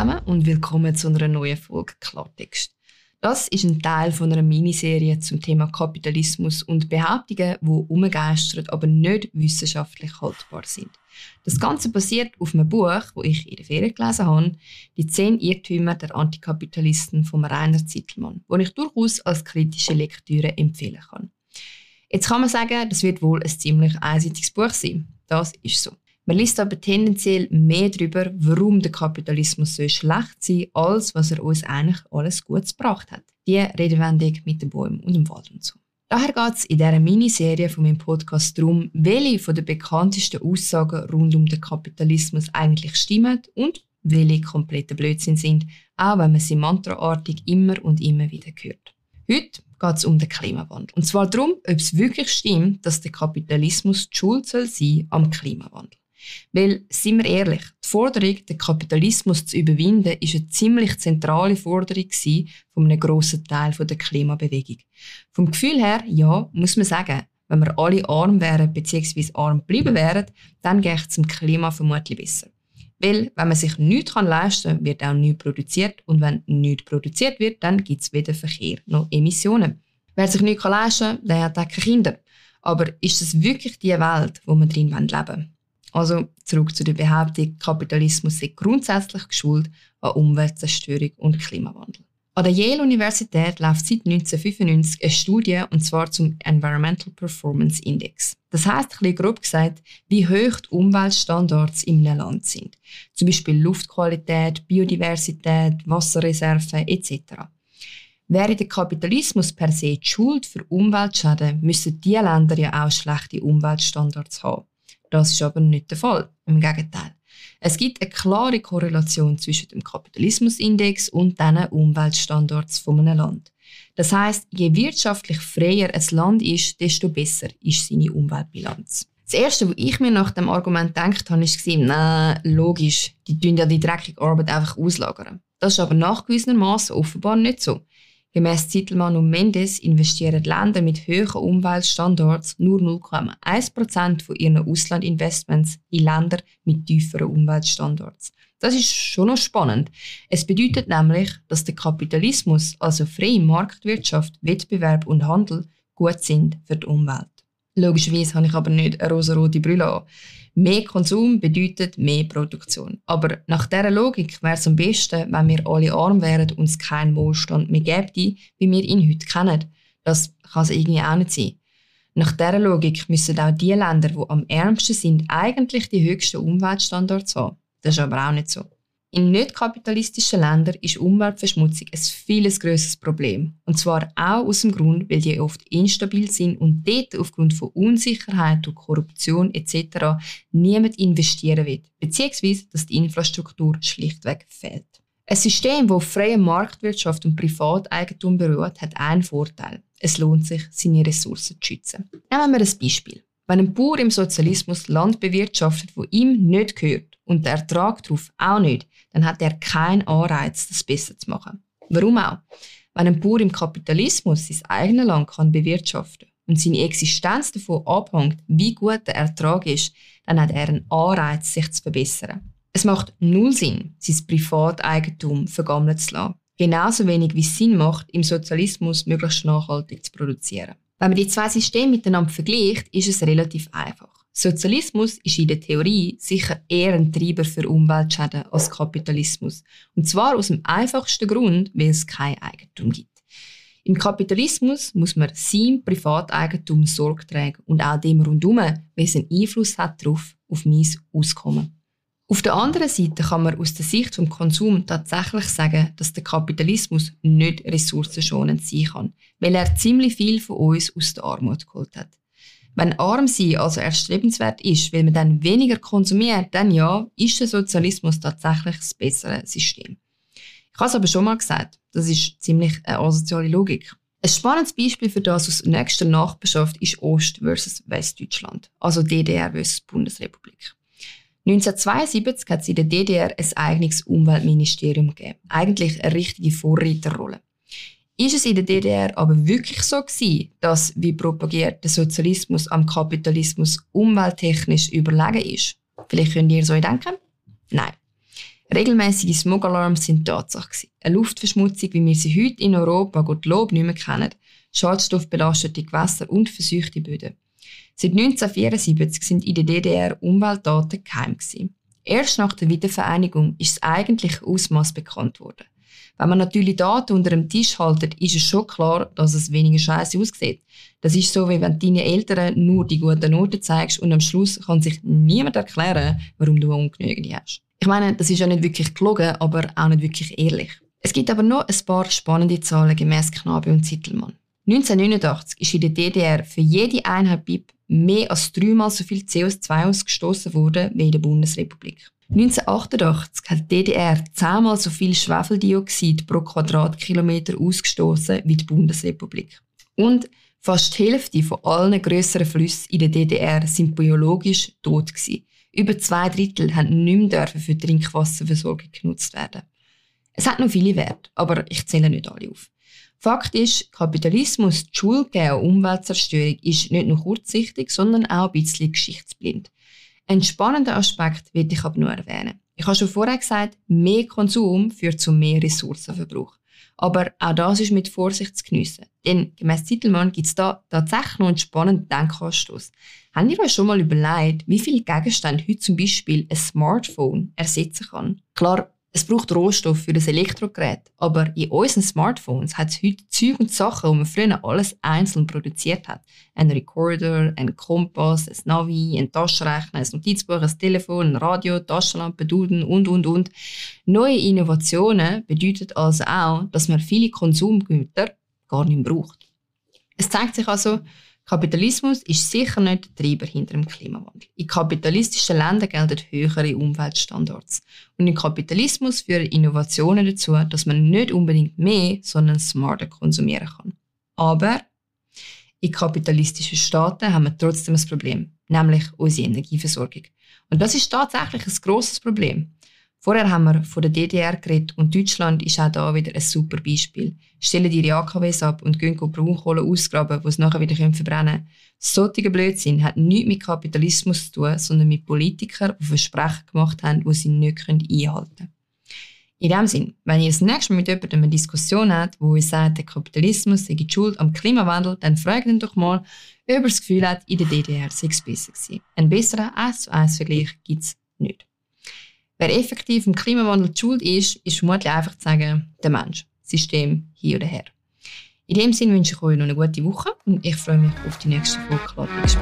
zusammen und willkommen zu einer neuen Folge Klartext. Das ist ein Teil von einer Miniserie zum Thema Kapitalismus und Behauptungen, die umgeistern, aber nicht wissenschaftlich haltbar sind. Das Ganze basiert auf einem Buch, das ich in der Ferien gelesen habe, «Die zehn Irrtümer der Antikapitalisten» von Rainer Zittelmann, das ich durchaus als kritische Lektüre empfehlen kann. Jetzt kann man sagen, das wird wohl ein ziemlich einseitiges Buch sein. Das ist so. Man liest aber tendenziell mehr darüber, warum der Kapitalismus so schlecht sein als was er uns eigentlich alles Gutes gebracht hat. Die Redewendung mit den Bäumen und dem Wald und so. Daher geht es in dieser Miniserie von meinem Podcast darum, welche von den bekanntesten Aussagen rund um den Kapitalismus eigentlich stimmen und welche komplette Blödsinn sind, auch wenn man sie mantraartig immer und immer wieder hört. Heute geht es um den Klimawandel. Und zwar darum, ob es wirklich stimmt, dass der Kapitalismus die Schuld soll sein am Klimawandel. Weil, sind wir ehrlich, die Forderung, den Kapitalismus zu überwinden, ist eine ziemlich zentrale Forderung von einem grossen Teil der Klimabewegung. Vom Gefühl her, ja, muss man sagen, wenn wir alle arm wären bzw. arm bleiben wären, dann geht es dem Klima vermutlich besser. Weil, wenn man sich nichts leisten kann, wird auch nichts produziert. Und wenn nichts produziert wird, dann gibt es weder Verkehr noch Emissionen. Wer sich nichts leisten kann, der hat auch keine Kinder. Aber ist es wirklich die Welt, wo wir drin leben wollen? Also zurück zu der Behauptung, Kapitalismus sei grundsätzlich geschult an Umweltzerstörung und Klimawandel. An der Yale-Universität läuft seit 1995 eine Studie, und zwar zum Environmental Performance Index. Das heißt, grob gesagt, wie hoch die Umweltstandards in einem Land sind. Zum Beispiel Luftqualität, Biodiversität, Wasserreserven etc. Wäre der Kapitalismus per se die Schuld für Umweltschäden, müssten diese Länder ja auch schlechte Umweltstandards haben. Das ist aber nicht der Fall. Im Gegenteil. Es gibt eine klare Korrelation zwischen dem Kapitalismusindex und den Umweltstandards von einem Land. Das heißt, je wirtschaftlich freier ein Land ist, desto besser ist seine Umweltbilanz. Das Erste, was ich mir nach dem Argument gedacht habe, war, na logisch, die tun ja die dreckige Arbeit einfach auslagern. Das ist aber nachgewiesenermaßen offenbar nicht so. Gemäss Zittelmann und Mendes investieren Länder mit höheren Umweltstandards nur 0,1% von ihren Auslandinvestments in Länder mit tieferen Umweltstandards. Das ist schon noch spannend. Es bedeutet nämlich, dass der Kapitalismus, also freie Marktwirtschaft, Wettbewerb und Handel, gut sind für die Umwelt. Logischerweise habe ich aber nicht eine rosa-rote Brille an. Mehr Konsum bedeutet mehr Produktion. Aber nach dieser Logik wäre es am besten, wenn wir alle arm wären und es keinen Wohlstand mehr gäbe, wie wir ihn heute kennen. Das kann es irgendwie auch nicht sein. Nach dieser Logik müssen auch die Länder, die am ärmsten sind, eigentlich die höchsten Umweltstandards haben. Das ist aber auch nicht so. In nicht kapitalistischen Ländern ist Umweltverschmutzung ein viel grösseres Problem. Und zwar auch aus dem Grund, weil die oft instabil sind und dort aufgrund von Unsicherheit und Korruption etc. niemand investieren will, beziehungsweise dass die Infrastruktur schlichtweg fehlt. Ein System, das auf freier Marktwirtschaft und Privateigentum beruht, hat einen Vorteil. Es lohnt sich, seine Ressourcen zu schützen. Nehmen wir ein Beispiel. Wenn ein Bauer im Sozialismus Land bewirtschaftet, wo ihm nicht gehört und der Ertrag darauf auch nicht, dann hat er keinen Anreiz, das besser zu machen. Warum auch? Wenn ein Bauer im Kapitalismus sein eigenes Land kann bewirtschaften und seine Existenz davon abhängt, wie gut der Ertrag ist, dann hat er einen Anreiz, sich zu verbessern. Es macht null Sinn, sein Privateigentum vergammeln zu lassen. Genauso wenig wie es Sinn macht, im Sozialismus möglichst nachhaltig zu produzieren. Wenn man die zwei Systeme miteinander vergleicht, ist es relativ einfach. Sozialismus ist in der Theorie sicher eher ein Treiber für Umweltschäden als Kapitalismus. Und zwar aus dem einfachsten Grund, weil es kein Eigentum gibt. Im Kapitalismus muss man seinem Privateigentum Sorge tragen und auch dem rundum, einen Einfluss hat darauf, auf mein Auskommen. Auf der anderen Seite kann man aus der Sicht vom Konsum tatsächlich sagen, dass der Kapitalismus nicht ressourcenschonend sein kann, weil er ziemlich viel von uns aus der Armut geholt hat. Wenn arm sein also erstrebenswert ist, weil man dann weniger konsumiert, dann ja, ist der Sozialismus tatsächlich das bessere System. Ich habe es aber schon mal gesagt, das ist ziemlich eine asoziale Logik. Ein spannendes Beispiel für das aus nächster Nachbarschaft ist Ost versus Westdeutschland, also DDR versus Bundesrepublik. 1972 hat es in der DDR ein eigenes Umweltministerium gegeben. Eigentlich eine richtige Vorreiterrolle. Ist es in der DDR aber wirklich so gewesen, dass, wie propagiert, der Sozialismus am Kapitalismus umwelttechnisch überlegen ist? Vielleicht könnt ihr so denken? Nein. Regelmäßige Smogalarms sind Tatsache. Eine Luftverschmutzung, wie wir sie heute in Europa Gottlob nicht mehr kennen. Schadstoffbelastete Gewässer und verseuchte Böden. Seit 1974 sind in der DDR Umweltdaten geheim gewesen. Erst nach der Wiedervereinigung ist das eigentliche Ausmaß bekannt worden. Wenn man natürlich Daten unter dem Tisch haltet, ist es schon klar, dass es weniger scheiße aussieht. Das ist so, wie wenn deine Eltern nur die guten Noten zeigst und am Schluss kann sich niemand erklären, warum du ungenügend hast. Ich meine, das ist ja nicht wirklich gelogen, aber auch nicht wirklich ehrlich. Es gibt aber noch ein paar spannende Zahlen gemäß Knabe und Zittelmann. 1989 ist in der DDR für jede Einheit BIP mehr als dreimal so viel CO2 ausgestoßen worden wie in der Bundesrepublik. 1988 hat die DDR zehnmal so viel Schwefeldioxid pro Quadratkilometer ausgestoßen wie die Bundesrepublik. Und fast die Hälfte von allen grösseren Flüssen in der DDR sind biologisch tot gewesen. Über zwei Drittel haben nicht mehr für die Trinkwasserversorgung genutzt werden. Es hat noch viele Werte, aber ich zähle nicht alle auf. Fakt ist, Kapitalismus, die Schuld und Umweltzerstörung ist nicht nur kurzsichtig, sondern auch ein bisschen geschichtsblind. Ein spannender Aspekt will ich aber nur erwähnen. Ich habe schon vorher gesagt, mehr Konsum führt zu mehr Ressourcenverbrauch. Aber auch das ist mit Vorsicht zu geniessen. Denn gemäss Zittelmann gibt es da tatsächlich noch einen spannenden Denkanstoß. Habt ihr euch schon mal überlegt, wie viele Gegenstände heute zum Beispiel ein Smartphone ersetzen kann? Klar, es braucht Rohstoff für das Elektrogerät, aber in unseren Smartphones hat es heute Zeug und Sachen, die man früher alles einzeln produziert hat. Ein Recorder, ein Kompass, ein Navi, ein Taschenrechner, ein Notizbuch, ein Telefon, ein Radio, Taschenlampe, Duden und, und, und. Neue Innovationen bedeuten also auch, dass man viele Konsumgüter gar nicht braucht. Es zeigt sich also, Kapitalismus ist sicher nicht der Treiber hinter dem Klimawandel. In kapitalistischen Ländern gelten höhere Umweltstandards. Und im Kapitalismus führen Innovationen dazu, dass man nicht unbedingt mehr, sondern smarter konsumieren kann. Aber in kapitalistischen Staaten haben wir trotzdem ein Problem, nämlich unsere Energieversorgung. Und das ist tatsächlich ein grosses Problem. Vorher haben wir von der DDR geredet und Deutschland ist auch da wieder ein super Beispiel. Stellen ihre AKWs ab und gehen Braunkohle ausgraben, wo sie nachher wieder verbrennen können. Solche Blödsinn hat nichts mit Kapitalismus zu tun, sondern mit Politikern, die Versprechen gemacht haben, die sie nicht einhalten können. In dem Sinn, wenn ihr das nächste Mal mit jemandem eine Diskussion habt, wo ihr sagt, der Kapitalismus sei die Schuld am Klimawandel, dann fragt ihn doch mal, ob er das Gefühl hat, in der DDR sei es besser gewesen. Ein besserer 1 zu 1 Vergleich gibt es nicht. Wer effektiv im Klimawandel Schuld ist, ist vermutlich einfach zu sagen, der Mensch. System hier oder her. In dem Sinne wünsche ich euch noch eine gute Woche und ich freue mich auf die nächste Folge Klartext.